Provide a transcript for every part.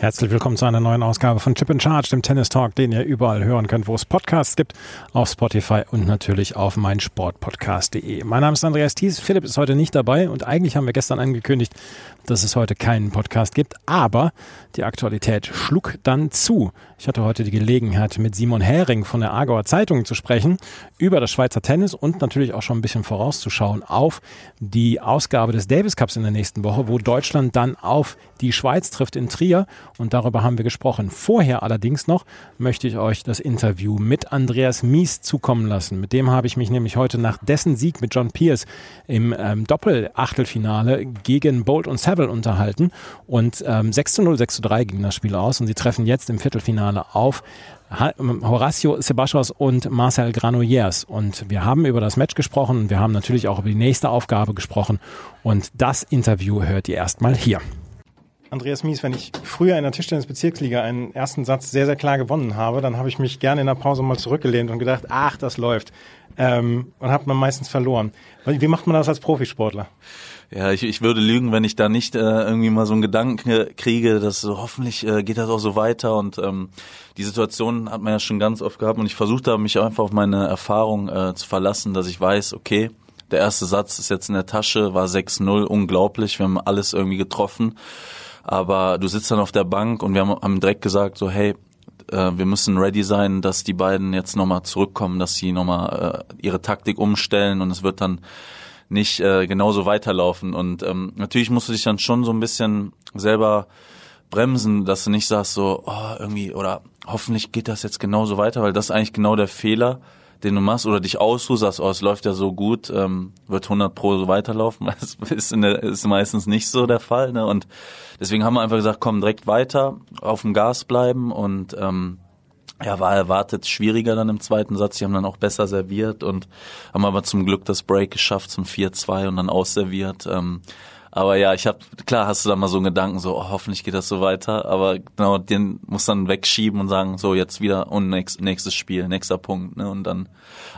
Herzlich willkommen zu einer neuen Ausgabe von Chip and Charge, dem Tennis Talk, den ihr überall hören könnt, wo es Podcasts gibt, auf Spotify und natürlich auf meinsportpodcast.de. Mein Name ist Andreas Thies, Philipp ist heute nicht dabei und eigentlich haben wir gestern angekündigt, dass es heute keinen Podcast gibt, aber die Aktualität schlug dann zu. Ich hatte heute die Gelegenheit, mit Simon Hering von der Aargauer Zeitung zu sprechen über das Schweizer Tennis und natürlich auch schon ein bisschen vorauszuschauen auf die Ausgabe des Davis Cups in der nächsten Woche, wo Deutschland dann auf die Schweiz trifft in Trier und darüber haben wir gesprochen. Vorher allerdings noch möchte ich euch das Interview mit Andreas Mies zukommen lassen. Mit dem habe ich mich nämlich heute nach dessen Sieg mit John Pierce im ähm, Doppel-Achtelfinale gegen Bolt und Saville unterhalten und ähm, 6 zu 0, 6 zu 3 ging das Spiel aus und sie treffen jetzt im Viertelfinale auf Horacio Sebastos und Marcel Granollers. Und wir haben über das Match gesprochen und wir haben natürlich auch über die nächste Aufgabe gesprochen. Und das Interview hört ihr erstmal hier. Andreas Mies, wenn ich früher in der Tischtennis-Bezirksliga einen ersten Satz sehr, sehr klar gewonnen habe, dann habe ich mich gerne in der Pause mal zurückgelehnt und gedacht, ach, das läuft. Ähm, und habe man meistens verloren. Wie macht man das als Profisportler? Ja, ich, ich würde lügen, wenn ich da nicht äh, irgendwie mal so einen Gedanken kriege, dass so, hoffentlich äh, geht das auch so weiter und ähm, die Situation hat man ja schon ganz oft gehabt und ich versuche da mich einfach auf meine Erfahrung äh, zu verlassen, dass ich weiß, okay, der erste Satz ist jetzt in der Tasche, war 6-0, unglaublich, wir haben alles irgendwie getroffen aber du sitzt dann auf der Bank und wir haben, haben direkt gesagt, so hey, äh, wir müssen ready sein, dass die beiden jetzt nochmal zurückkommen, dass sie nochmal äh, ihre Taktik umstellen und es wird dann nicht äh, genauso weiterlaufen. Und ähm, natürlich musst du dich dann schon so ein bisschen selber bremsen, dass du nicht sagst so, oh, irgendwie, oder hoffentlich geht das jetzt genauso weiter, weil das ist eigentlich genau der Fehler, den du machst oder dich ausruhst, sagst, oh, es läuft ja so gut, ähm, wird 100 pro so weiterlaufen. Das ist, der, ist meistens nicht so der Fall. Ne? Und deswegen haben wir einfach gesagt, komm, direkt weiter, auf dem Gas bleiben und ähm, ja, war erwartet schwieriger dann im zweiten Satz. Die haben dann auch besser serviert und haben aber zum Glück das Break geschafft zum 4-2 und dann ausserviert. Ähm, aber ja, ich habe klar hast du da mal so einen Gedanken, so oh, hoffentlich geht das so weiter, aber genau den muss dann wegschieben und sagen, so jetzt wieder und nächst, nächstes Spiel, nächster Punkt, ne? Und dann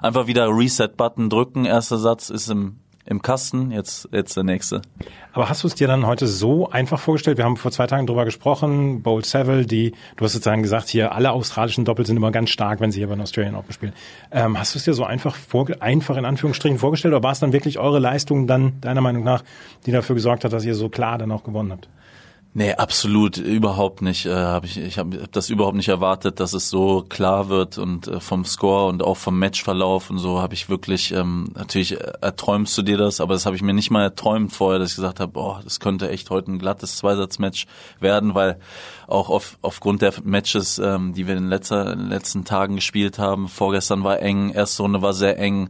einfach wieder Reset-Button drücken. Erster Satz ist im im Kasten, jetzt, jetzt der nächste. Aber hast du es dir dann heute so einfach vorgestellt? Wir haben vor zwei Tagen drüber gesprochen, Bolt Seville, die, du hast sozusagen gesagt, hier alle australischen Doppel sind immer ganz stark, wenn sie hier bei den Australian Open spielen. Ähm, hast du es dir so einfach, vor, einfach in Anführungsstrichen vorgestellt oder war es dann wirklich eure Leistung dann, deiner Meinung nach, die dafür gesorgt hat, dass ihr so klar dann auch gewonnen habt? Nee, absolut überhaupt nicht. Äh, hab ich ich habe hab das überhaupt nicht erwartet, dass es so klar wird und äh, vom Score und auch vom Matchverlauf und so habe ich wirklich ähm, natürlich erträumst du dir das, aber das habe ich mir nicht mal erträumt vorher, dass ich gesagt habe, oh, das könnte echt heute ein glattes Zweisatzmatch werden, weil auch auf, aufgrund der Matches, ähm, die wir in, letzter, in den letzten Tagen gespielt haben, vorgestern war eng, erste Runde war sehr eng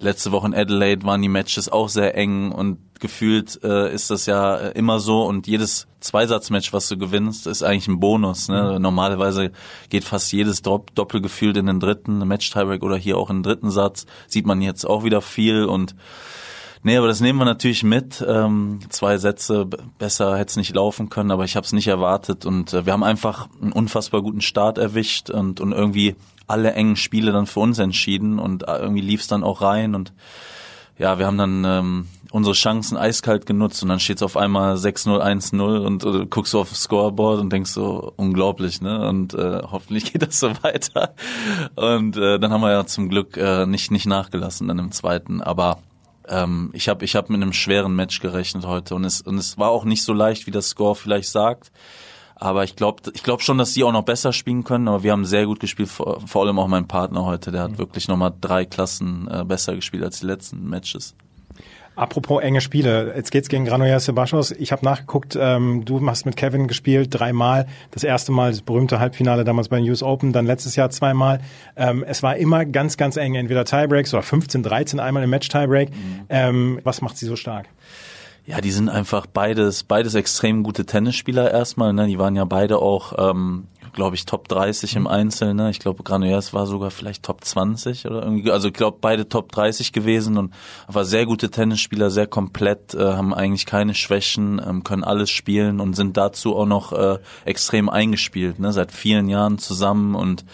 Letzte Woche in Adelaide waren die Matches auch sehr eng und gefühlt äh, ist das ja immer so und jedes Zweisatzmatch, was du gewinnst, ist eigentlich ein Bonus. Ne? Mhm. Normalerweise geht fast jedes Dopp Doppel gefühlt in den dritten Match-Tiebreak oder hier auch in den dritten Satz. Sieht man jetzt auch wieder viel und Nee, aber das nehmen wir natürlich mit. Ähm, zwei Sätze besser hätte es nicht laufen können, aber ich habe es nicht erwartet und äh, wir haben einfach einen unfassbar guten Start erwischt und, und irgendwie alle engen Spiele dann für uns entschieden und äh, irgendwie lief es dann auch rein und ja, wir haben dann ähm, unsere Chancen eiskalt genutzt und dann steht es auf einmal 6-0, 1-0 und äh, guckst du auf das Scoreboard und denkst so, unglaublich, ne? Und äh, hoffentlich geht das so weiter. Und äh, dann haben wir ja zum Glück äh, nicht, nicht nachgelassen dann im zweiten. Aber ähm, ich habe ich hab mit einem schweren Match gerechnet heute und es, und es war auch nicht so leicht, wie das Score vielleicht sagt. Aber ich glaube ich glaub schon, dass sie auch noch besser spielen können. Aber wir haben sehr gut gespielt, vor, vor allem auch mein Partner heute. Der hat mhm. wirklich nochmal drei Klassen äh, besser gespielt als die letzten Matches. Apropos enge Spiele, jetzt geht's gegen Granollers Sebastos. Ich habe nachgeguckt, ähm, du hast mit Kevin gespielt, dreimal. Das erste Mal das berühmte Halbfinale damals bei den US Open, dann letztes Jahr zweimal. Ähm, es war immer ganz, ganz eng, entweder Tiebreaks oder 15, 13 einmal im Match Tiebreak. Mhm. Ähm, was macht sie so stark? Ja, die sind einfach beides, beides extrem gute Tennisspieler erstmal. Ne? Die waren ja beide auch, ähm, glaube ich, Top 30 im Einzel. Ne? Ich glaube, Granollers war sogar vielleicht Top 20 oder irgendwie. Also ich glaube, beide Top 30 gewesen und war sehr gute Tennisspieler, sehr komplett, äh, haben eigentlich keine Schwächen, ähm, können alles spielen und sind dazu auch noch äh, extrem eingespielt. Ne? Seit vielen Jahren zusammen und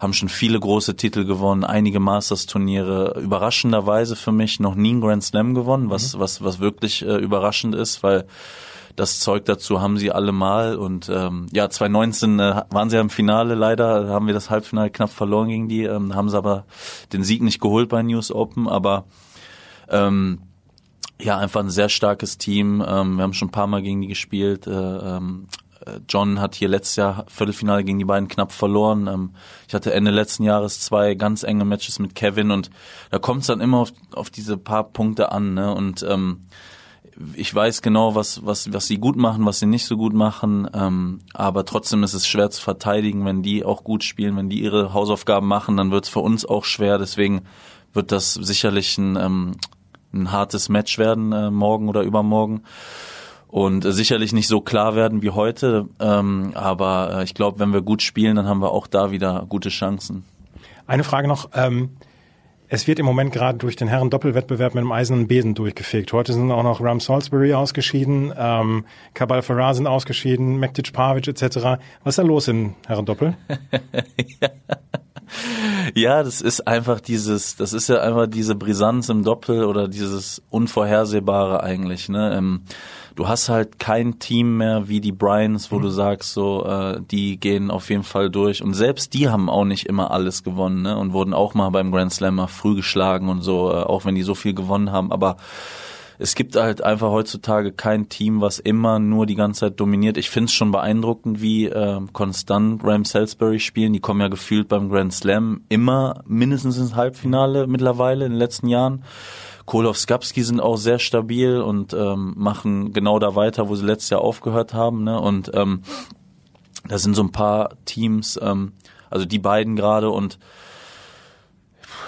haben schon viele große Titel gewonnen, einige Masters-Turniere. Überraschenderweise für mich noch nie einen Grand Slam gewonnen, was, mhm. was, was wirklich äh, überraschend ist, weil das Zeug dazu haben sie alle mal. Und ähm, ja, 2019 äh, waren sie ja im Finale leider, haben wir das Halbfinale knapp verloren gegen die, ähm, haben sie aber den Sieg nicht geholt bei News Open, aber ähm, ja, einfach ein sehr starkes Team. Ähm, wir haben schon ein paar Mal gegen die gespielt. Äh, ähm, äh, John hat hier letztes Jahr Viertelfinale gegen die beiden knapp verloren. Ähm, ich hatte Ende letzten Jahres zwei ganz enge Matches mit Kevin und da kommt es dann immer auf, auf diese paar Punkte an. Ne? Und ähm, ich weiß genau, was, was, was sie gut machen, was sie nicht so gut machen, ähm, aber trotzdem ist es schwer zu verteidigen, wenn die auch gut spielen, wenn die ihre Hausaufgaben machen, dann wird es für uns auch schwer. Deswegen wird das sicherlich ein, ähm, ein hartes Match werden, äh, morgen oder übermorgen. Und äh, sicherlich nicht so klar werden wie heute, ähm, aber äh, ich glaube, wenn wir gut spielen, dann haben wir auch da wieder gute Chancen. Eine Frage noch. Ähm es wird im Moment gerade durch den Herren Doppelwettbewerb mit dem eisernen Besen durchgefegt. Heute sind auch noch Ram Salisbury ausgeschieden, ähm, Kabal Farah sind ausgeschieden, Mektic Pavic etc. Was ist da los in Herren Doppel? ja. ja, das ist einfach dieses, das ist ja einfach diese Brisanz im Doppel oder dieses Unvorhersehbare eigentlich. Ne? Ähm, du hast halt kein Team mehr wie die Bryans, wo mhm. du sagst, so, äh, die gehen auf jeden Fall durch. Und selbst die haben auch nicht immer alles gewonnen, ne? Und wurden auch mal beim Grand Slammer früh geschlagen und so, äh, auch wenn die so viel gewonnen haben. Aber es gibt halt einfach heutzutage kein Team, was immer nur die ganze Zeit dominiert. Ich finde es schon beeindruckend, wie äh, konstant Ram Salisbury spielen. Die kommen ja gefühlt beim Grand Slam immer mindestens ins Halbfinale mittlerweile in den letzten Jahren. Kolow Skapski sind auch sehr stabil und ähm, machen genau da weiter, wo sie letztes Jahr aufgehört haben. Ne? Und ähm, da sind so ein paar Teams, ähm, also die beiden gerade und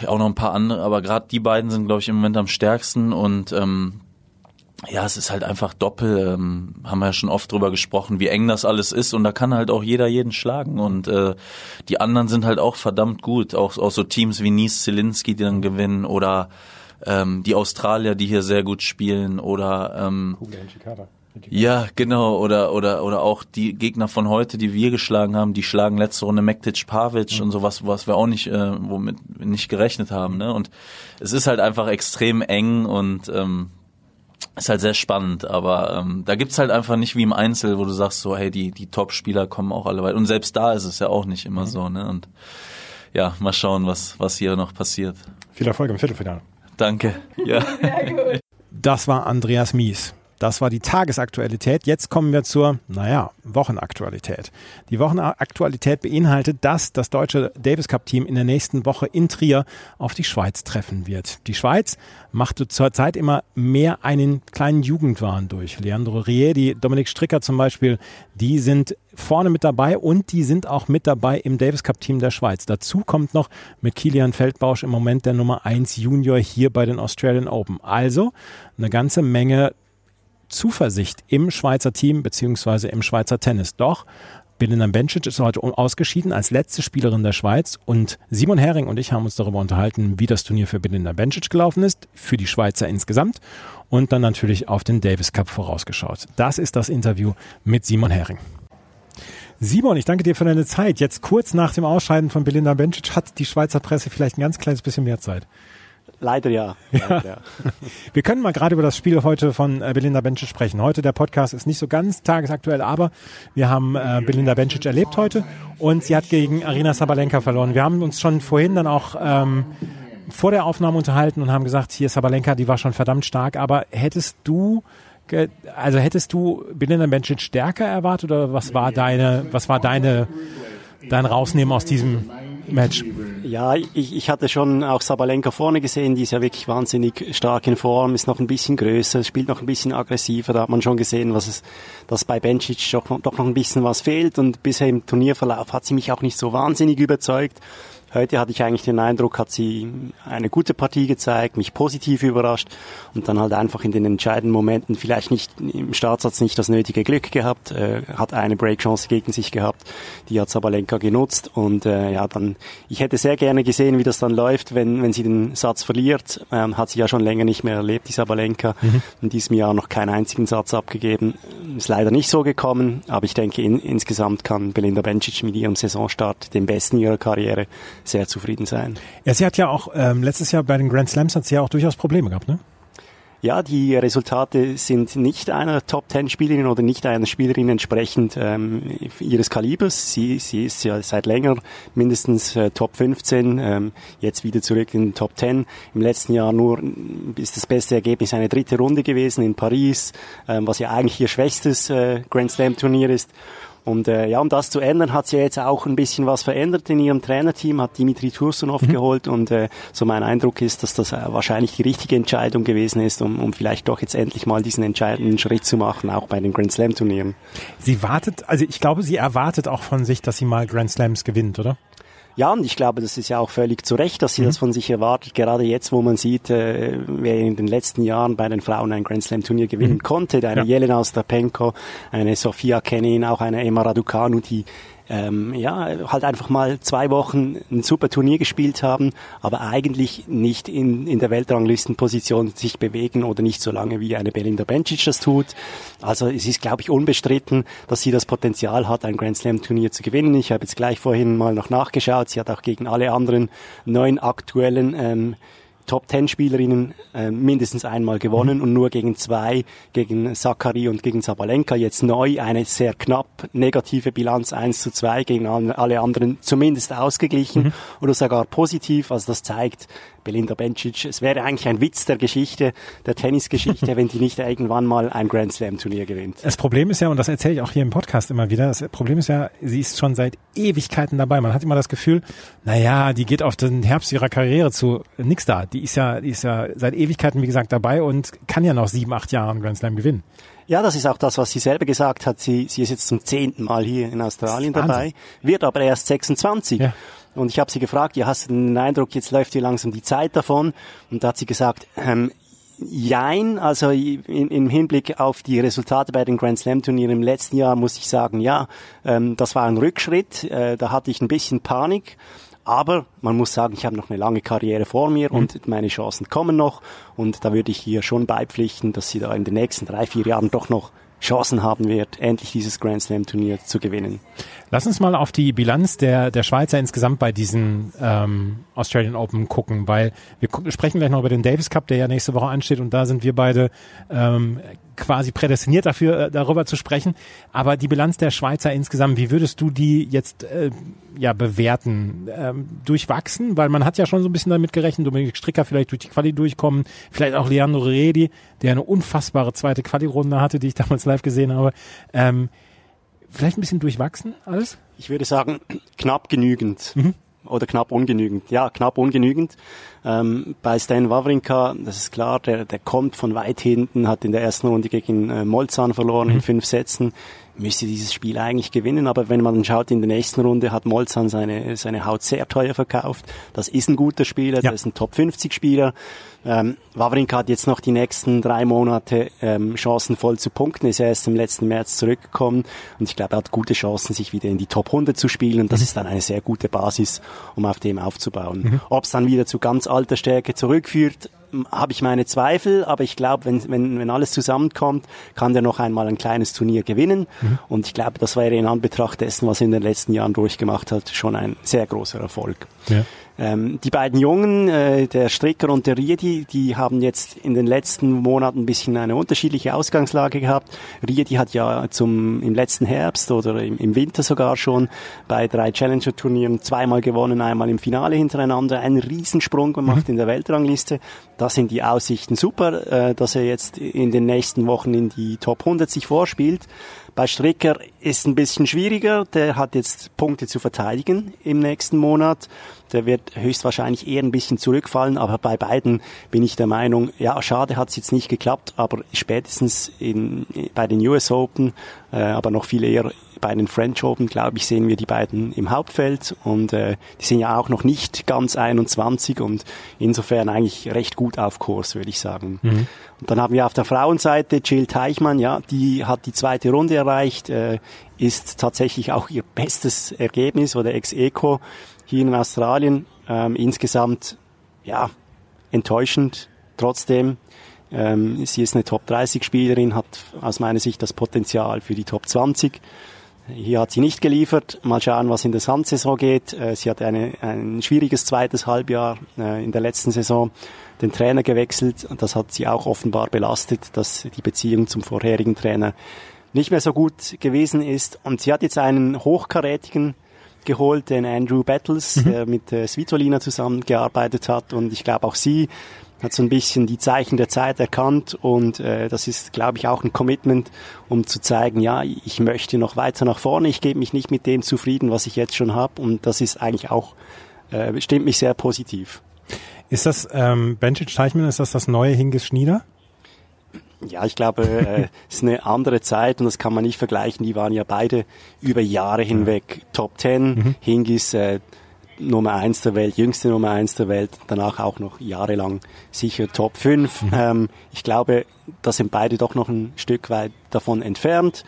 auch noch ein paar andere, aber gerade die beiden sind, glaube ich, im Moment am stärksten und ähm, ja, es ist halt einfach doppel, ähm, haben wir ja schon oft drüber gesprochen, wie eng das alles ist und da kann halt auch jeder jeden schlagen und äh, die anderen sind halt auch verdammt gut, auch, auch so Teams wie Nies Zielinski, die dann gewinnen oder ähm, die Australier, die hier sehr gut spielen oder ähm, ja, genau, oder oder oder auch die Gegner von heute, die wir geschlagen haben, die schlagen letzte Runde Mektic Pavic mhm. und sowas, was wir auch nicht äh, womit nicht gerechnet haben, ne? Und es ist halt einfach extrem eng und ähm, ist halt sehr spannend, aber ähm, da gibt's halt einfach nicht wie im Einzel, wo du sagst so, hey, die die Top-Spieler kommen auch alle weit und selbst da ist es ja auch nicht immer mhm. so, ne? Und ja, mal schauen, was was hier noch passiert. Viel Erfolg im Viertelfinale. Danke. Ja. Das war Andreas Mies. Das war die Tagesaktualität. Jetzt kommen wir zur, naja, Wochenaktualität. Die Wochenaktualität beinhaltet, dass das deutsche Davis Cup Team in der nächsten Woche in Trier auf die Schweiz treffen wird. Die Schweiz machte zurzeit immer mehr einen kleinen Jugendwahn durch. Leandro Riedi, Dominik Stricker zum Beispiel, die sind vorne mit dabei und die sind auch mit dabei im Davis Cup Team der Schweiz. Dazu kommt noch mit Kilian Feldbausch im Moment der Nummer 1 Junior hier bei den Australian Open. Also eine ganze Menge Zuversicht im Schweizer Team beziehungsweise im Schweizer Tennis. Doch Belinda Bencic ist heute ausgeschieden als letzte Spielerin der Schweiz und Simon Hering und ich haben uns darüber unterhalten, wie das Turnier für Belinda Bencic gelaufen ist, für die Schweizer insgesamt und dann natürlich auf den Davis Cup vorausgeschaut. Das ist das Interview mit Simon Hering. Simon, ich danke dir für deine Zeit. Jetzt kurz nach dem Ausscheiden von Belinda Bencic hat die Schweizer Presse vielleicht ein ganz kleines bisschen mehr Zeit. Leider ja. Leider, ja. Wir können mal gerade über das Spiel heute von äh, Belinda Bencic sprechen. Heute der Podcast ist nicht so ganz tagesaktuell, aber wir haben äh, Belinda Bencic erlebt heute und sie hat gegen Arina Sabalenka verloren. Wir haben uns schon vorhin dann auch ähm, vor der Aufnahme unterhalten und haben gesagt, hier Sabalenka, die war schon verdammt stark, aber hättest du also hättest du Belinda Bencic stärker erwartet oder was war deine was war deine dein Rausnehmen aus diesem Match? Ja, ich, ich hatte schon auch Sabalenka vorne gesehen, die ist ja wirklich wahnsinnig stark in Form, ist noch ein bisschen größer, spielt noch ein bisschen aggressiver, da hat man schon gesehen, was es, dass bei Bencic doch, doch noch ein bisschen was fehlt und bisher im Turnierverlauf hat sie mich auch nicht so wahnsinnig überzeugt. Heute hatte ich eigentlich den Eindruck, hat sie eine gute Partie gezeigt, mich positiv überrascht und dann halt einfach in den entscheidenden Momenten vielleicht nicht im Startsatz nicht das nötige Glück gehabt, äh, hat eine Breakchance gegen sich gehabt, die hat Sabalenka genutzt und äh, ja dann, ich hätte sehr gerne gesehen, wie das dann läuft, wenn, wenn sie den Satz verliert, ähm, hat sie ja schon länger nicht mehr erlebt, die Sabalenka, mhm. in diesem Jahr noch keinen einzigen Satz abgegeben, ist leider nicht so gekommen, aber ich denke in, insgesamt kann Belinda Bencic mit ihrem Saisonstart den besten ihrer Karriere sehr zufrieden sein. Ja, sie hat ja auch ähm, letztes Jahr bei den Grand Slams hat sie ja auch durchaus Probleme gehabt, ne? Ja, die Resultate sind nicht einer Top-10-Spielerin oder nicht einer Spielerin entsprechend ähm, ihres Kalibers. Sie, sie ist ja seit länger mindestens äh, Top 15, ähm, jetzt wieder zurück in den Top 10. Im letzten Jahr nur ist das beste Ergebnis eine dritte Runde gewesen in Paris, ähm, was ja eigentlich ihr schwächstes äh, Grand Slam-Turnier ist. Und äh, ja, um das zu ändern, hat sie jetzt auch ein bisschen was verändert in ihrem Trainerteam, hat Dimitri Tursunov mhm. geholt und äh, so mein Eindruck ist, dass das äh, wahrscheinlich die richtige Entscheidung gewesen ist, um, um vielleicht doch jetzt endlich mal diesen entscheidenden Schritt zu machen, auch bei den Grand Slam Turnieren. Sie wartet, also ich glaube, sie erwartet auch von sich, dass sie mal Grand Slams gewinnt, oder? Ja, und ich glaube, das ist ja auch völlig zu Recht, dass sie mhm. das von sich erwartet. Gerade jetzt, wo man sieht, äh, wer in den letzten Jahren bei den Frauen ein Grand Slam Turnier gewinnen mhm. konnte, eine ja. Jelena Ostapenko, eine Sofia Kenin, auch eine Emma Raducanu, die ähm, ja, halt einfach mal zwei Wochen ein super Turnier gespielt haben, aber eigentlich nicht in, in der Weltranglistenposition sich bewegen oder nicht so lange wie eine Belinda Bencic das tut. Also es ist, glaube ich, unbestritten, dass sie das Potenzial hat, ein Grand Slam Turnier zu gewinnen. Ich habe jetzt gleich vorhin mal noch nachgeschaut. Sie hat auch gegen alle anderen neun aktuellen ähm, Top Ten Spielerinnen äh, mindestens einmal gewonnen mhm. und nur gegen zwei, gegen Sakari und gegen Sabalenka jetzt neu eine sehr knapp negative Bilanz 1 zu 2 gegen alle anderen zumindest ausgeglichen mhm. oder sogar positiv. Also das zeigt, Belinda Bencic. Es wäre eigentlich ein Witz der Geschichte, der Tennisgeschichte, wenn die nicht irgendwann mal ein Grand Slam Turnier gewinnt. Das Problem ist ja, und das erzähle ich auch hier im Podcast immer wieder, das Problem ist ja, sie ist schon seit Ewigkeiten dabei. Man hat immer das Gefühl, naja, die geht auf den Herbst ihrer Karriere zu. Nix da. Die ist ja, die ist ja seit Ewigkeiten, wie gesagt, dabei und kann ja noch sieben, acht Jahre einen Grand Slam gewinnen. Ja, das ist auch das, was sie selber gesagt hat. Sie, sie ist jetzt zum zehnten Mal hier in Australien dabei, wird aber erst 26. Ja. Und ich habe sie gefragt, ja, hast du den Eindruck, jetzt läuft dir langsam die Zeit davon? Und da hat sie gesagt, ähm, Jein, also im Hinblick auf die Resultate bei den Grand Slam Turnieren im letzten Jahr muss ich sagen, ja, ähm, das war ein Rückschritt, äh, da hatte ich ein bisschen Panik, aber man muss sagen, ich habe noch eine lange Karriere vor mir mhm. und meine Chancen kommen noch und da würde ich hier schon beipflichten, dass sie da in den nächsten drei, vier Jahren doch noch Chancen haben wird, endlich dieses Grand Slam Turnier zu gewinnen. Lass uns mal auf die Bilanz der, der Schweizer insgesamt bei diesen ähm, Australian Open gucken, weil wir sprechen gleich noch über den Davis Cup, der ja nächste Woche ansteht und da sind wir beide ähm, quasi prädestiniert dafür, äh, darüber zu sprechen. Aber die Bilanz der Schweizer insgesamt, wie würdest du die jetzt äh, ja bewerten? Ähm, durchwachsen, weil man hat ja schon so ein bisschen damit gerechnet, Dominik Stricker vielleicht durch die Quali durchkommen, vielleicht auch Leandro Redi, der eine unfassbare zweite Quali-Runde hatte, die ich damals live gesehen habe. Ähm, vielleicht ein bisschen durchwachsen alles? Ich würde sagen, knapp genügend. Mhm oder knapp ungenügend. Ja, knapp ungenügend. Ähm, bei Stan Wawrinka, das ist klar, der, der kommt von weit hinten, hat in der ersten Runde gegen äh, Molzan verloren mhm. in fünf Sätzen, müsste dieses Spiel eigentlich gewinnen, aber wenn man dann schaut, in der nächsten Runde hat Molzan seine, seine Haut sehr teuer verkauft. Das ist ein guter Spieler, ja. das ist ein Top 50 Spieler. Ähm, Wawrinka hat jetzt noch die nächsten drei Monate ähm, Chancen voll zu punkten, ist erst im letzten März zurückgekommen und ich glaube, er hat gute Chancen, sich wieder in die Top 100 zu spielen und das mhm. ist dann eine sehr gute Basis, um auf dem aufzubauen. Mhm. Ob es dann wieder zu ganz alter Stärke zurückführt, habe ich meine Zweifel, aber ich glaube, wenn, wenn, wenn alles zusammenkommt, kann der noch einmal ein kleines Turnier gewinnen. Mhm. Und ich glaube, das wäre in Anbetracht dessen, was er in den letzten Jahren durchgemacht hat, schon ein sehr großer Erfolg. Ja. Ähm, die beiden Jungen, äh, der Stricker und der Riedi, die haben jetzt in den letzten Monaten ein bisschen eine unterschiedliche Ausgangslage gehabt. Riedi hat ja zum im letzten Herbst oder im, im Winter sogar schon bei drei Challenger-Turnieren zweimal gewonnen, einmal im Finale hintereinander, einen Riesensprung gemacht mhm. in der Weltrangliste. Da sind die Aussichten super, äh, dass er jetzt in den nächsten Wochen in die Top 100 sich vorspielt. Bei Stricker ist ein bisschen schwieriger. Der hat jetzt Punkte zu verteidigen im nächsten Monat. Der wird höchstwahrscheinlich eher ein bisschen zurückfallen, aber bei beiden bin ich der Meinung, ja, schade hat es jetzt nicht geklappt, aber spätestens in, bei den US Open, äh, aber noch viel eher bei den French Open, glaube ich, sehen wir die beiden im Hauptfeld und äh, die sind ja auch noch nicht ganz 21 und insofern eigentlich recht gut auf Kurs, würde ich sagen. Mhm. Und dann haben wir auf der Frauenseite Jill Teichmann, ja, die hat die zweite Runde erreicht, äh, ist tatsächlich auch ihr bestes Ergebnis oder Ex-Eco hier in Australien. Ähm, insgesamt, ja, enttäuschend trotzdem. Ähm, sie ist eine Top 30 Spielerin, hat aus meiner Sicht das Potenzial für die Top 20. Hier hat sie nicht geliefert. Mal schauen, was in der Sandsaison geht. Äh, sie hat eine, ein schwieriges zweites Halbjahr äh, in der letzten Saison den Trainer gewechselt. Das hat sie auch offenbar belastet, dass die Beziehung zum vorherigen Trainer nicht mehr so gut gewesen ist. Und sie hat jetzt einen hochkarätigen geholt, den Andrew Battles, mhm. der mit äh, Svitolina zusammengearbeitet hat. Und ich glaube, auch sie hat so ein bisschen die Zeichen der Zeit erkannt und äh, das ist, glaube ich, auch ein Commitment, um zu zeigen, ja, ich möchte noch weiter nach vorne, ich gebe mich nicht mit dem zufrieden, was ich jetzt schon habe und das ist eigentlich auch, äh, stimmt mich sehr positiv. Ist das ähm, Benčić Teichmann, ist das das neue Hingis Schnieder? Ja, ich glaube, äh, es ist eine andere Zeit und das kann man nicht vergleichen. Die waren ja beide über Jahre hinweg Top Ten. Mhm. Hingis äh, Nummer eins der Welt, jüngste Nummer eins der Welt, danach auch noch jahrelang sicher Top 5. Mhm. Ähm, ich glaube, da sind beide doch noch ein Stück weit davon entfernt.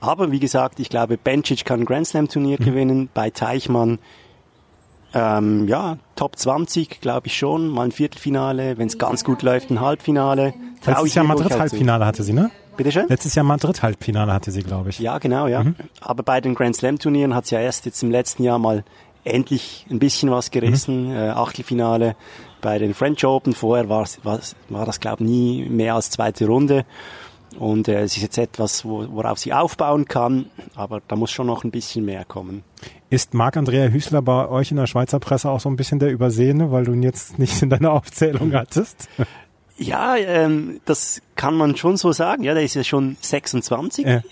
Aber wie gesagt, ich glaube, Bencic kann ein Grand Slam Turnier mhm. gewinnen. Bei Teichmann, ähm, ja, Top 20, glaube ich schon. Mal ein Viertelfinale, wenn es ganz gut läuft, ein Halbfinale. Letztes Jahr Madrid Halbfinale hatte sie, ne? Bitte schön? Letztes Jahr Madrid Halbfinale hatte sie, glaube ich. Ja, genau, ja. Mhm. Aber bei den Grand Slam Turnieren hat sie ja erst jetzt im letzten Jahr mal endlich ein bisschen was gerissen. Mhm. Äh, Achtelfinale bei den French Open. Vorher war, war, das, glaube ich, nie mehr als zweite Runde. Und äh, es ist jetzt etwas, wo, worauf sie aufbauen kann, aber da muss schon noch ein bisschen mehr kommen. Ist Marc-Andrea Hüßler bei euch in der Schweizer Presse auch so ein bisschen der Übersehene, weil du ihn jetzt nicht in deiner Aufzählung hattest? Ja, ähm, das kann man schon so sagen. Ja, der ist ja schon 26. Ja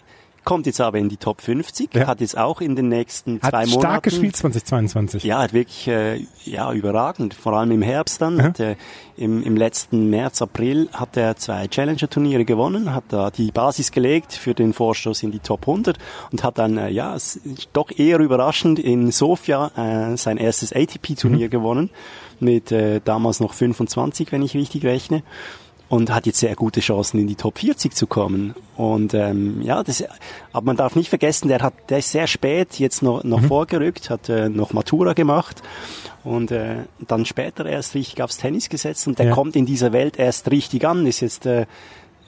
kommt jetzt aber in die Top 50, ja. hat jetzt auch in den nächsten hat zwei Monaten... stark gespielt 2022. Ja, hat wirklich äh, ja, überragend, vor allem im Herbst dann. Ja. Hat, äh, im, Im letzten März, April hat er zwei Challenger-Turniere gewonnen, hat da die Basis gelegt für den Vorstoß in die Top 100 und hat dann, äh, ja, doch eher überraschend in Sofia äh, sein erstes ATP-Turnier mhm. gewonnen mit äh, damals noch 25, wenn ich richtig rechne und hat jetzt sehr gute Chancen in die Top 40 zu kommen. Und ähm, ja, das, aber man darf nicht vergessen, der hat, der ist sehr spät jetzt noch, noch mhm. vorgerückt, hat äh, noch Matura gemacht und äh, dann später erst richtig aufs Tennis gesetzt und der ja. kommt in dieser Welt erst richtig an, ist jetzt äh,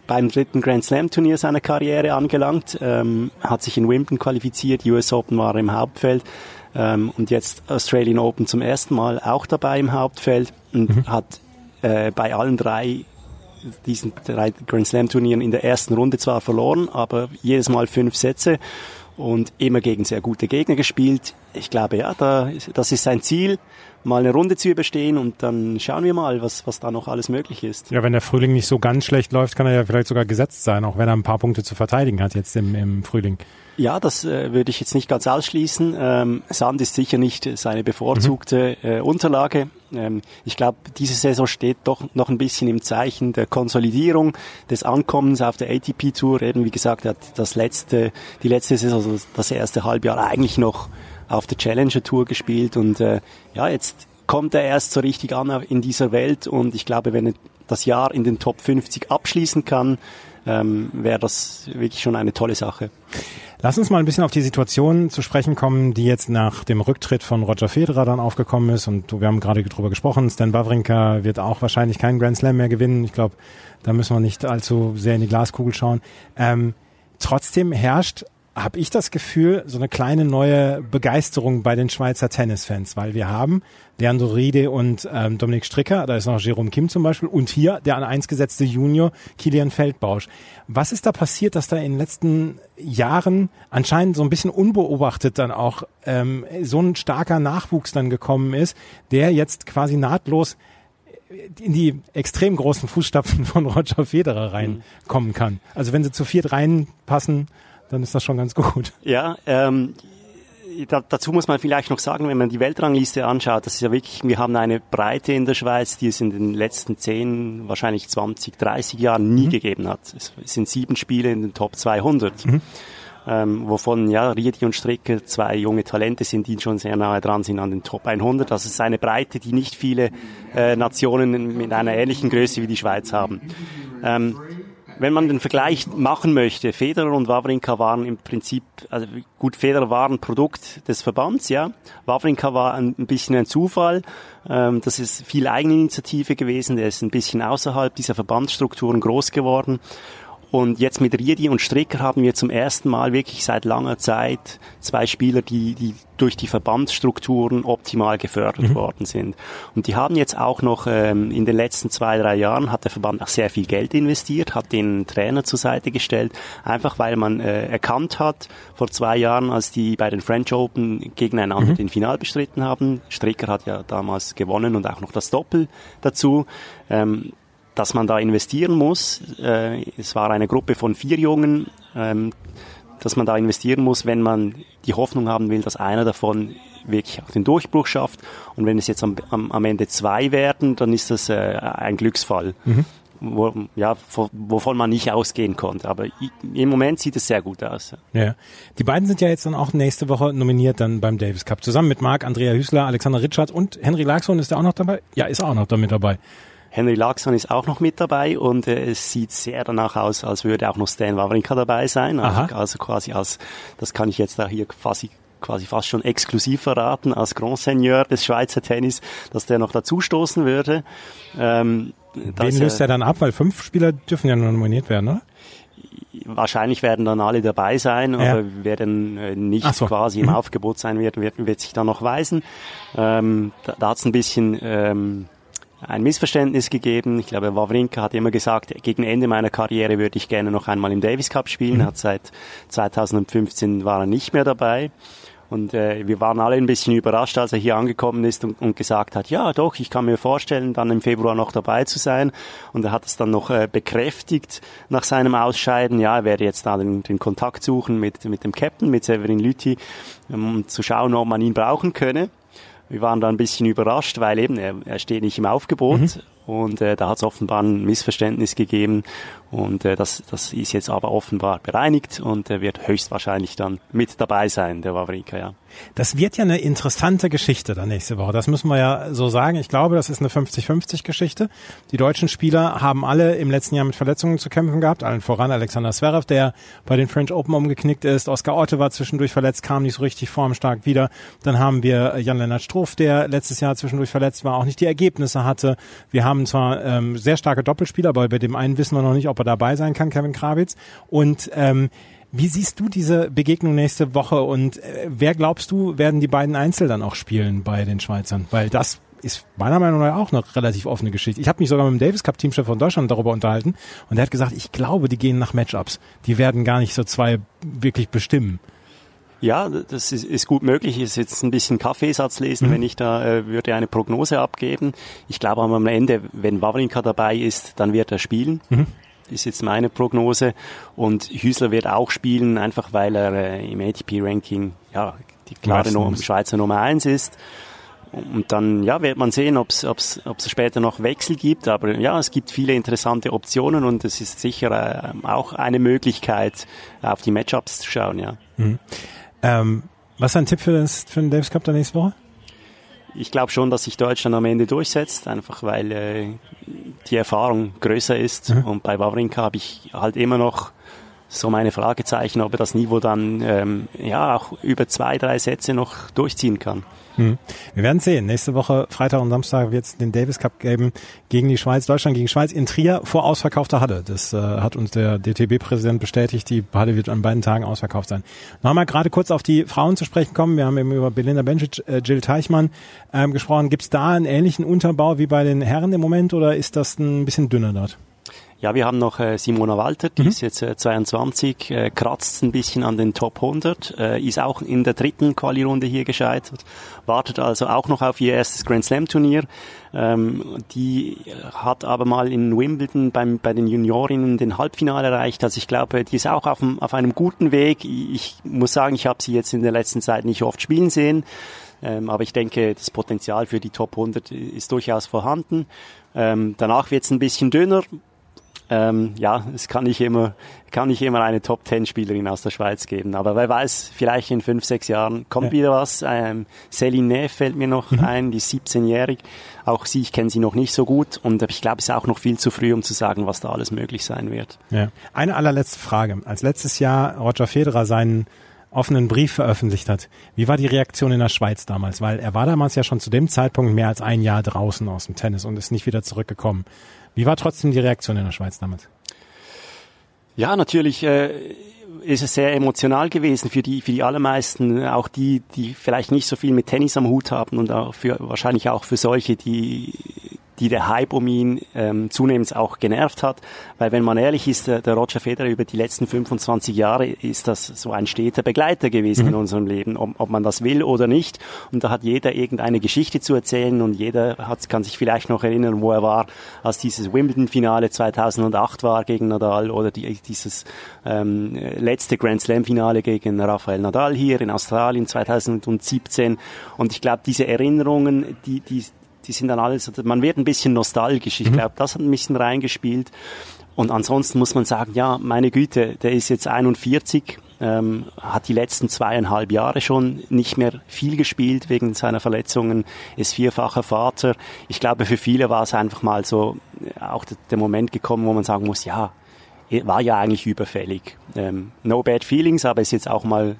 beim dritten Grand Slam Turnier seiner Karriere angelangt, ähm, hat sich in Wimbledon qualifiziert, US Open war im Hauptfeld ähm, und jetzt Australian Open zum ersten Mal auch dabei im Hauptfeld und mhm. hat äh, bei allen drei diesen drei Grand Slam Turnieren in der ersten Runde zwar verloren, aber jedes Mal fünf Sätze und immer gegen sehr gute Gegner gespielt. Ich glaube, ja, da, das ist sein Ziel, mal eine Runde zu überstehen und dann schauen wir mal, was, was da noch alles möglich ist. Ja, wenn der Frühling nicht so ganz schlecht läuft, kann er ja vielleicht sogar gesetzt sein, auch wenn er ein paar Punkte zu verteidigen hat jetzt im, im Frühling. Ja, das äh, würde ich jetzt nicht ganz ausschließen. Ähm, Sand ist sicher nicht seine bevorzugte mhm. äh, Unterlage. Ähm, ich glaube, diese Saison steht doch noch ein bisschen im Zeichen der Konsolidierung, des Ankommens auf der ATP Tour. Eben wie gesagt, er hat das letzte, die letzte Saison, also das erste Halbjahr eigentlich noch auf der Challenger Tour gespielt und äh, ja, jetzt kommt er erst so richtig an in dieser Welt und ich glaube, wenn er das Jahr in den Top 50 abschließen kann, ähm, wäre das wirklich schon eine tolle Sache. Lass uns mal ein bisschen auf die Situation zu sprechen kommen, die jetzt nach dem Rücktritt von Roger Federer dann aufgekommen ist. Und wir haben gerade drüber gesprochen, Stan Wawrinka wird auch wahrscheinlich keinen Grand Slam mehr gewinnen. Ich glaube, da müssen wir nicht allzu sehr in die Glaskugel schauen. Ähm, trotzdem herrscht habe ich das Gefühl, so eine kleine neue Begeisterung bei den Schweizer Tennisfans, weil wir haben Leandro Riede und ähm, Dominik Stricker, da ist noch Jerome Kim zum Beispiel und hier der an eins gesetzte Junior Kilian Feldbausch. Was ist da passiert, dass da in den letzten Jahren anscheinend so ein bisschen unbeobachtet dann auch ähm, so ein starker Nachwuchs dann gekommen ist, der jetzt quasi nahtlos in die extrem großen Fußstapfen von Roger Federer reinkommen kann. Also wenn sie zu viert reinpassen, dann ist das schon ganz gut. Ja, ähm, da, dazu muss man vielleicht noch sagen, wenn man die Weltrangliste anschaut, das ist ja wirklich, wir haben eine Breite in der Schweiz, die es in den letzten 10, wahrscheinlich 20, 30 Jahren nie mhm. gegeben hat. Es sind sieben Spiele in den Top 200. Mhm. ähm, wovon ja Riedi und Stricker zwei junge Talente sind, die schon sehr nahe dran sind an den Top 100. Das ist eine Breite, die nicht viele äh, Nationen mit einer ähnlichen Größe wie die Schweiz haben. Ähm, wenn man den Vergleich machen möchte, Federer und Wawrinka waren im Prinzip, also gut, Federer war ein Produkt des Verbands, ja. Wawrinka war ein, ein bisschen ein Zufall. Ähm, das ist viel Eigeninitiative gewesen. Der ist ein bisschen außerhalb dieser Verbandsstrukturen groß geworden. Und jetzt mit Riedi und Stricker haben wir zum ersten Mal wirklich seit langer Zeit zwei Spieler, die, die durch die Verbandsstrukturen optimal gefördert mhm. worden sind. Und die haben jetzt auch noch ähm, in den letzten zwei, drei Jahren hat der Verband auch sehr viel Geld investiert, hat den Trainer zur Seite gestellt, einfach weil man äh, erkannt hat, vor zwei Jahren, als die bei den French Open gegeneinander mhm. den Final bestritten haben, Stricker hat ja damals gewonnen und auch noch das Doppel dazu, ähm, dass man da investieren muss. Äh, es war eine Gruppe von vier Jungen, ähm, dass man da investieren muss, wenn man die Hoffnung haben will, dass einer davon wirklich auch den Durchbruch schafft. Und wenn es jetzt am, am, am Ende zwei werden, dann ist das äh, ein Glücksfall. Mhm. Wo, ja, wovon man nicht ausgehen konnte. Aber im Moment sieht es sehr gut aus. Ja. Die beiden sind ja jetzt dann auch nächste Woche nominiert dann beim Davis Cup. Zusammen mit Marc, Andrea Hüßler, Alexander Ritschard und Henry Laxon ist er auch noch dabei? Ja, ist er auch noch damit dabei. Henry Laxon ist auch noch mit dabei und äh, es sieht sehr danach aus, als würde auch noch Stan Wawrinka dabei sein. Also, also, quasi als, das kann ich jetzt da hier quasi quasi fast schon exklusiv verraten als Grand Seigneur des Schweizer Tennis, dass der noch dazustoßen würde. Ähm, Wen löst er dann ab? Weil fünf Spieler dürfen ja nur nominiert werden, oder? Wahrscheinlich werden dann alle dabei sein, ja. aber wer dann äh, nicht so. quasi im mhm. Aufgebot sein wird, wird, wird sich dann noch weisen. Ähm, da da hat es ein bisschen ähm, ein Missverständnis gegeben. Ich glaube, Wawrinka hat immer gesagt, gegen Ende meiner Karriere würde ich gerne noch einmal im Davis Cup spielen. Mhm. Hat seit 2015 war er nicht mehr dabei. Und äh, wir waren alle ein bisschen überrascht, als er hier angekommen ist und, und, gesagt hat, ja doch, ich kann mir vorstellen, dann im Februar noch dabei zu sein. Und er hat es dann noch äh, bekräftigt nach seinem Ausscheiden. Ja, er werde jetzt da den, den Kontakt suchen mit, mit dem Captain, mit Severin Lüthi, um zu schauen, ob man ihn brauchen könne. Wir waren da ein bisschen überrascht, weil eben er, er steht nicht im Aufgebot. Mhm. Und äh, da hat es offenbar ein Missverständnis gegeben und äh, das, das ist jetzt aber offenbar bereinigt und er wird höchstwahrscheinlich dann mit dabei sein, der Wawrinka, ja. Das wird ja eine interessante Geschichte dann nächste Woche. Das müssen wir ja so sagen. Ich glaube, das ist eine 50-50 Geschichte. Die deutschen Spieler haben alle im letzten Jahr mit Verletzungen zu kämpfen gehabt. Allen voran Alexander Zverev, der bei den French Open umgeknickt ist. Oskar Otte war zwischendurch verletzt, kam nicht so richtig formstark wieder. Dann haben wir Jan-Lennart Struff, der letztes Jahr zwischendurch verletzt war, auch nicht die Ergebnisse hatte. Wir haben zwar ähm, sehr starke Doppelspieler, aber bei dem einen wissen wir noch nicht, ob er dabei sein kann, Kevin Krawitz. Und ähm, wie siehst du diese Begegnung nächste Woche und äh, wer glaubst du, werden die beiden Einzel dann auch spielen bei den Schweizern? Weil das ist meiner Meinung nach auch eine relativ offene Geschichte. Ich habe mich sogar mit dem Davis Cup Teamchef von Deutschland darüber unterhalten und der hat gesagt, ich glaube, die gehen nach Matchups. Die werden gar nicht so zwei wirklich bestimmen. Ja, das ist, ist gut möglich. Ist jetzt ein bisschen Kaffeesatz lesen, mhm. wenn ich da äh, würde eine Prognose abgeben. Ich glaube am Ende, wenn Wawrinka dabei ist, dann wird er spielen. Mhm ist jetzt meine Prognose. Und Hüsler wird auch spielen, einfach weil er äh, im ATP-Ranking ja, die klare no Schweizer Nummer eins ist. Und dann ja, wird man sehen, ob es später noch Wechsel gibt. Aber ja, es gibt viele interessante Optionen und es ist sicher äh, auch eine Möglichkeit, auf die Matchups zu schauen. Ja. Mhm. Ähm, was ist ein Tipp für, das, für den Davis Cup der nächste Woche? ich glaube schon, dass sich Deutschland am Ende durchsetzt, einfach weil äh, die Erfahrung größer ist. Mhm. Und bei Wawrinka habe ich halt immer noch so meine Fragezeichen, ob er das Niveau dann ähm, ja auch über zwei, drei Sätze noch durchziehen kann. Hm. Wir werden sehen. Nächste Woche, Freitag und Samstag, wird es den Davis Cup geben gegen die Schweiz, Deutschland gegen Schweiz in Trier vor ausverkaufter Halle. Das äh, hat uns der DTB-Präsident bestätigt. Die Halle wird an beiden Tagen ausverkauft sein. Nochmal gerade kurz auf die Frauen zu sprechen kommen. Wir haben eben über Belinda Bencic, äh, Jill Teichmann ähm, gesprochen. Gibt es da einen ähnlichen Unterbau wie bei den Herren im Moment oder ist das ein bisschen dünner dort? Ja, wir haben noch äh, Simona Walter, die mhm. ist jetzt äh, 22, äh, kratzt ein bisschen an den Top 100, äh, ist auch in der dritten Quali-Runde hier gescheitert, wartet also auch noch auf ihr erstes Grand Slam Turnier. Ähm, die hat aber mal in Wimbledon beim, bei den Juniorinnen den Halbfinale erreicht. Also ich glaube, die ist auch auf, dem, auf einem guten Weg. Ich muss sagen, ich habe sie jetzt in der letzten Zeit nicht oft spielen sehen. Ähm, aber ich denke, das Potenzial für die Top 100 ist durchaus vorhanden. Ähm, danach wird es ein bisschen dünner Ähm, ja, es kann nicht immer, kann nicht immer eine Top Ten Spielerin aus der Schweiz geben. Aber wer weiß, vielleicht in fünf, sechs Jahren kommt ja. wieder was. Ähm, Céline Neff fällt mir noch mhm. ein, die ist 17-jährig. Auch sie, ich kenne sie noch nicht so gut. Und ich glaube, es ist auch noch viel zu früh, um zu sagen, was da alles möglich sein wird. Ja. Eine allerletzte Frage. Als letztes Jahr Roger Federer seinen offenen Brief veröffentlicht hat. Wie war die Reaktion in der Schweiz damals? Weil er war damals ja schon zu dem Zeitpunkt mehr als ein Jahr draußen aus dem Tennis und ist nicht wieder zurückgekommen. Wie war trotzdem die Reaktion in der Schweiz damals? Ja, natürlich äh, ist es sehr emotional gewesen für die, für die allermeisten, auch die, die vielleicht nicht so viel mit Tennis am Hut haben und auch für, wahrscheinlich auch für solche, die die der Hype um ihn ähm, zunehmend auch genervt hat. Weil wenn man ehrlich ist, der, der Roger Federer über die letzten 25 Jahre ist das so ein steter Begleiter gewesen mhm. in unserem Leben, ob, ob man das will oder nicht. Und da hat jeder irgendeine Geschichte zu erzählen und jeder hat, kann sich vielleicht noch erinnern, wo er war, als dieses Wimbledon-Finale 2008 war gegen Nadal oder die, dieses ähm, letzte Grand Slam-Finale gegen Rafael Nadal hier in Australien 2017. Und ich glaube, diese Erinnerungen, die, die, die sind dann alles, man wird ein bisschen nostalgisch. Ich mhm. glaube, das hat ein bisschen reingespielt. Und ansonsten muss man sagen, ja, meine Güte, der ist jetzt 41, ähm, hat die letzten zweieinhalb Jahre schon nicht mehr viel gespielt wegen seiner Verletzungen, ist vierfacher Vater. Ich glaube, für viele war es einfach mal so äh, auch der Moment gekommen, wo man sagen muss, ja, war ja eigentlich überfällig. Ähm, no bad feelings, aber ist jetzt auch mal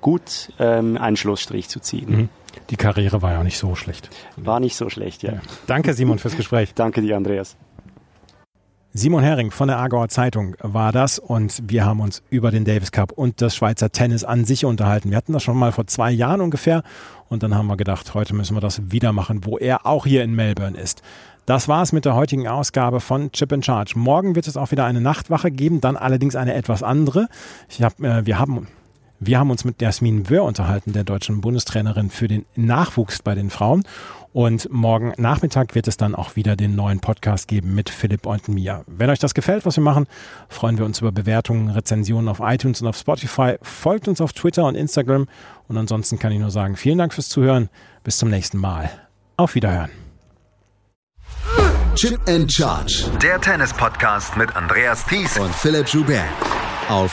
gut, ähm, einen Schlussstrich zu ziehen. Mhm. Die Karriere war ja nicht so schlecht. War nicht so schlecht, ja. ja. Danke, Simon, fürs Gespräch. Danke dir, Andreas. Simon Hering von der Aargauer Zeitung war das und wir haben uns über den Davis Cup und das Schweizer Tennis an sich unterhalten. Wir hatten das schon mal vor zwei Jahren ungefähr und dann haben wir gedacht, heute müssen wir das wieder machen, wo er auch hier in Melbourne ist. Das war es mit der heutigen Ausgabe von Chip in Charge. Morgen wird es auch wieder eine Nachtwache geben, dann allerdings eine etwas andere. Ich hab, äh, wir haben wir haben uns mit Jasmin Wöhr unterhalten, der deutschen Bundestrainerin für den Nachwuchs bei den Frauen. Und morgen Nachmittag wird es dann auch wieder den neuen Podcast geben mit Philipp und mir. Wenn euch das gefällt, was wir machen, freuen wir uns über Bewertungen, Rezensionen auf iTunes und auf Spotify. Folgt uns auf Twitter und Instagram. Und ansonsten kann ich nur sagen, vielen Dank fürs Zuhören. Bis zum nächsten Mal. Auf Wiederhören. Chip and Charge. Der Tennis-Podcast mit Andreas Thies und Philipp Joubert. Auf